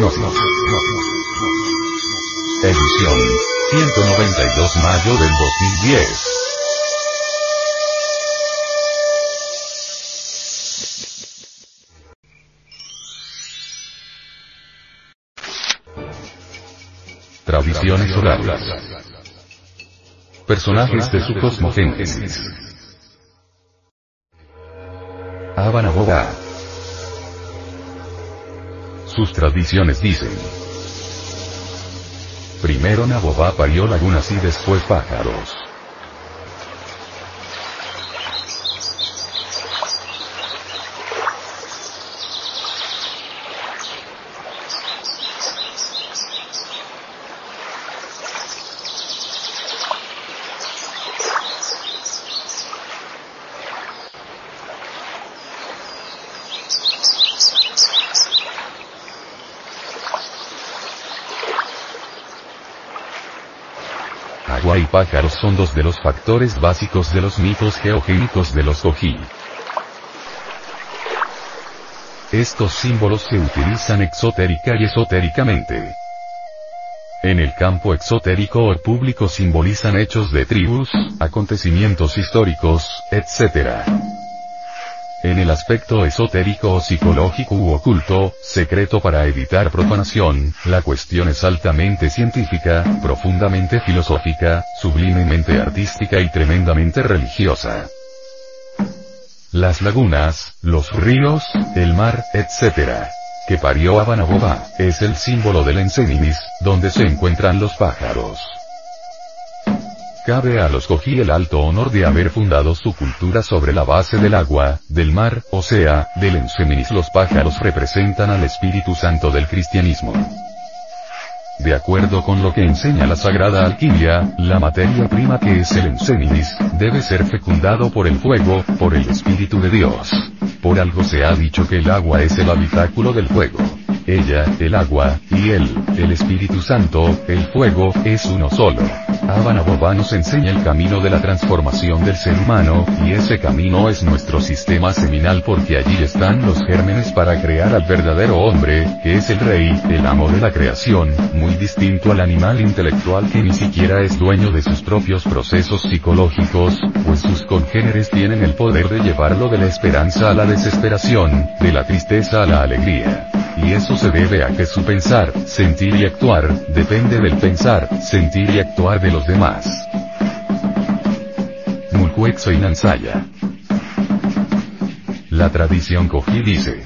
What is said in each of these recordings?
no, no, no. Edición 192 mayo del 2010. Tradiciones orales. Personajes de su cosmogénesis. Abanaboba. Sus tradiciones dicen. Primero Nabobá parió lagunas y después pájaros. Agua y pájaros son dos de los factores básicos de los mitos geogénicos de los Kogi. Estos símbolos se utilizan exotérica y esotéricamente. En el campo exotérico o público simbolizan hechos de tribus, acontecimientos históricos, etc. En el aspecto esotérico o psicológico u oculto, secreto para evitar profanación, la cuestión es altamente científica, profundamente filosófica, sublimemente artística y tremendamente religiosa. Las lagunas, los ríos, el mar, etc. que parió Abanaboba, es el símbolo del Enseninis, donde se encuentran los pájaros. Cabe a los Kogi el alto honor de haber fundado su cultura sobre la base del agua, del mar, o sea, del Enseminis. Los pájaros representan al Espíritu Santo del cristianismo. De acuerdo con lo que enseña la Sagrada Alquimia, la materia prima que es el Enseminis, debe ser fecundado por el fuego, por el Espíritu de Dios. Por algo se ha dicho que el agua es el habitáculo del fuego. Ella, el agua, y él, el Espíritu Santo, el fuego, es uno solo. Abanaboba nos enseña el camino de la transformación del ser humano, y ese camino es nuestro sistema seminal porque allí están los gérmenes para crear al verdadero hombre, que es el rey, el amo de la creación, muy distinto al animal intelectual que ni siquiera es dueño de sus propios procesos psicológicos, pues sus congéneres tienen el poder de llevarlo de la esperanza a la desesperación, de la tristeza a la alegría. Y eso se debe a que su pensar, sentir y actuar, depende del pensar, sentir y actuar de los demás. Mulhuexo y Nansaya. La tradición Kogi dice.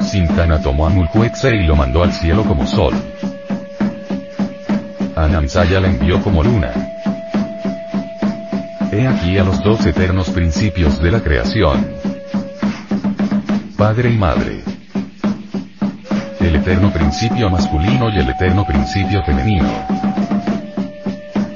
Sintana tomó a Mulhuexe y lo mandó al cielo como sol. A Nansaya la envió como luna. He aquí a los dos eternos principios de la creación. Padre y Madre. El eterno principio masculino y el eterno principio femenino.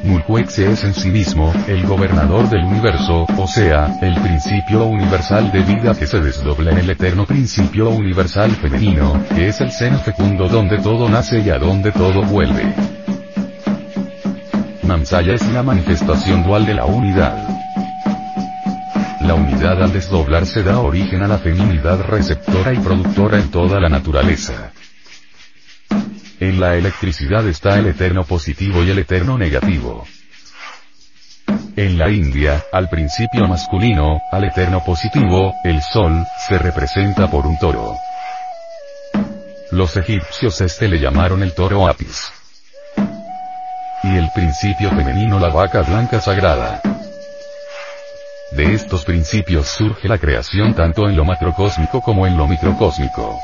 Mulhuexe es en sí mismo, el gobernador del universo, o sea, el principio universal de vida que se desdobla en el eterno principio universal femenino, que es el seno fecundo donde todo nace y a donde todo vuelve. Mansaya es la manifestación dual de la unidad. La unidad al desdoblarse da origen a la feminidad receptora y productora en toda la naturaleza. En la electricidad está el eterno positivo y el eterno negativo. En la India, al principio masculino, al eterno positivo, el sol, se representa por un toro. Los egipcios este le llamaron el toro Apis. Y el principio femenino la vaca blanca sagrada. De estos principios surge la creación tanto en lo macrocósmico como en lo microcósmico.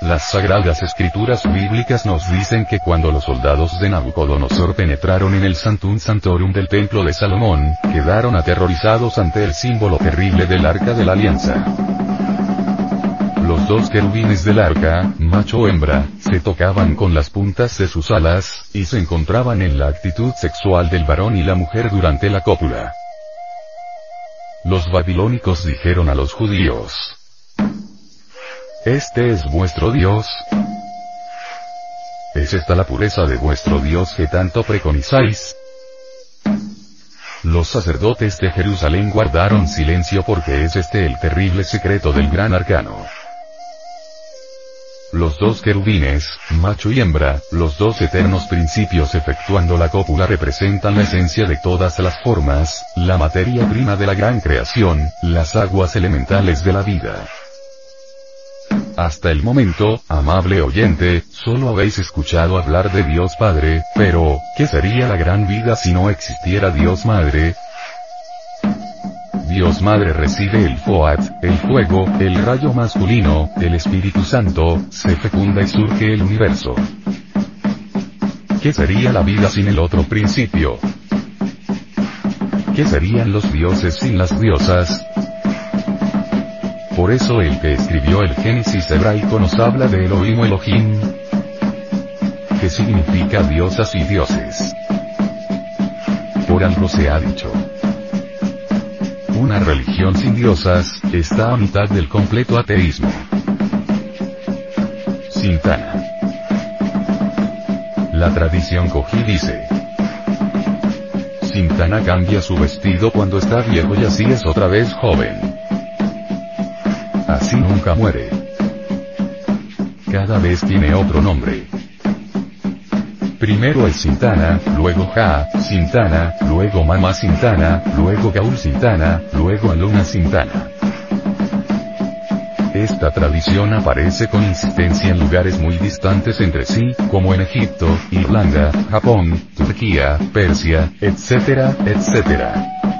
Las sagradas escrituras bíblicas nos dicen que cuando los soldados de Nabucodonosor penetraron en el Santum Santorum del templo de Salomón, quedaron aterrorizados ante el símbolo terrible del arca de la alianza. Los dos querubines del arca, macho o hembra, se tocaban con las puntas de sus alas, y se encontraban en la actitud sexual del varón y la mujer durante la cópula. Los babilónicos dijeron a los judíos, ¿Este es vuestro Dios? ¿Es esta la pureza de vuestro Dios que tanto preconizáis? Los sacerdotes de Jerusalén guardaron silencio porque es este el terrible secreto del gran arcano. los dos querubines, macho y hembra, los dos eternos principios efectuando la cópula representan la esencia de todas las formas, la materia prima de la gran creación, las aguas elementales de la vida. Hasta el momento, amable oyente, solo habéis escuchado hablar de Dios Padre, pero, ¿qué sería la gran vida si no existiera Dios Madre? Dios Madre recibe el Foat, el fuego, el rayo masculino, el Espíritu Santo, se fecunda y surge el universo. ¿Qué sería la vida sin el otro principio? ¿Qué serían los dioses sin las diosas? Por eso el que escribió el Génesis hebraico nos habla de Elohim o Elohim, que significa diosas y dioses. Por algo se ha dicho. Una religión sin diosas, está a mitad del completo ateísmo. Sintana. La tradición cogí dice. Sintana cambia su vestido cuando está viejo y así es otra vez joven. Así nunca muere. Cada vez tiene otro nombre. Primero es Sintana, luego Ja, Sintana, luego Mama Sintana, luego Gaul Sintana, luego Aluna Sintana. Esta tradición aparece con insistencia en lugares muy distantes entre sí, como en Egipto, Irlanda, Japón, Turquía, Persia, etc., etc.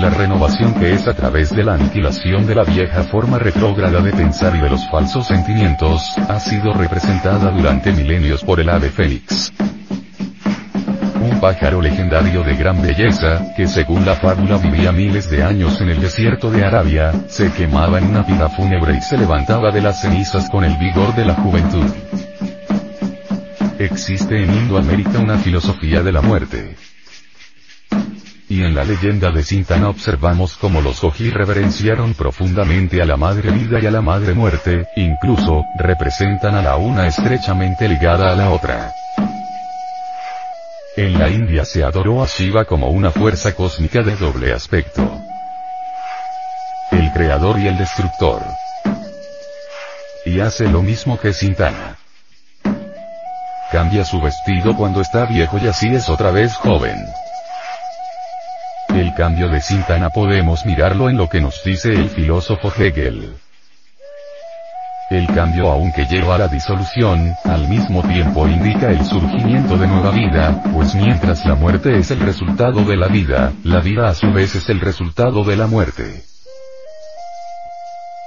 La renovación que es a través de la aniquilación de la vieja forma retrógrada de pensar y de los falsos sentimientos, ha sido representada durante milenios por el ave fénix. Un pájaro legendario de gran belleza, que según la fábula vivía miles de años en el desierto de Arabia, se quemaba en una pira fúnebre y se levantaba de las cenizas con el vigor de la juventud. Existe en Indoamérica una filosofía de la muerte, y en la leyenda de Sintana observamos cómo los Goji reverenciaron profundamente a la madre vida y a la madre muerte, incluso, representan a la una estrechamente ligada a la otra. En la India se adoró a Shiva como una fuerza cósmica de doble aspecto. El creador y el destructor. Y hace lo mismo que Sintana. Cambia su vestido cuando está viejo y así es otra vez joven. Cambio de Sintana podemos mirarlo en lo que nos dice el filósofo Hegel. El cambio aunque lleva a la disolución, al mismo tiempo indica el surgimiento de nueva vida, pues mientras la muerte es el resultado de la vida, la vida a su vez es el resultado de la muerte.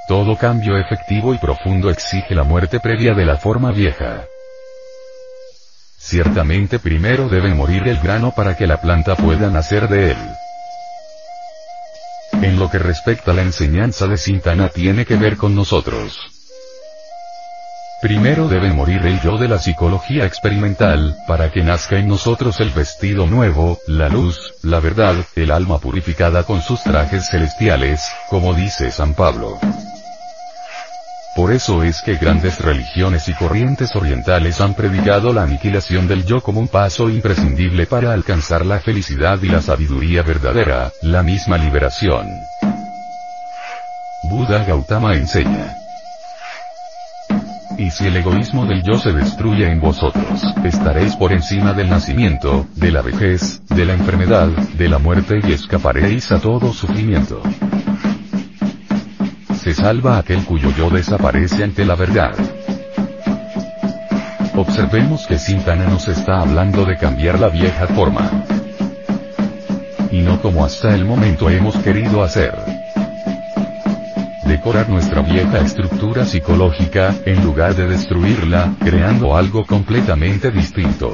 Todo cambio efectivo y profundo exige la muerte previa de la forma vieja. Ciertamente primero debe morir el grano para que la planta pueda nacer de él. En lo que respecta a la enseñanza de Sintana tiene que ver con nosotros. Primero debe morir el yo de la psicología experimental, para que nazca en nosotros el vestido nuevo, la luz, la verdad, el alma purificada con sus trajes celestiales, como dice San Pablo. Por eso es que grandes religiones y corrientes orientales han predicado la aniquilación del yo como un paso imprescindible para alcanzar la felicidad y la sabiduría verdadera, la misma liberación. Buda Gautama enseña. Y si el egoísmo del yo se destruye en vosotros, estaréis por encima del nacimiento, de la vejez, de la enfermedad, de la muerte y escaparéis a todo sufrimiento se salva aquel cuyo yo desaparece ante la verdad. Observemos que Sintana nos está hablando de cambiar la vieja forma. Y no como hasta el momento hemos querido hacer. Decorar nuestra vieja estructura psicológica, en lugar de destruirla, creando algo completamente distinto.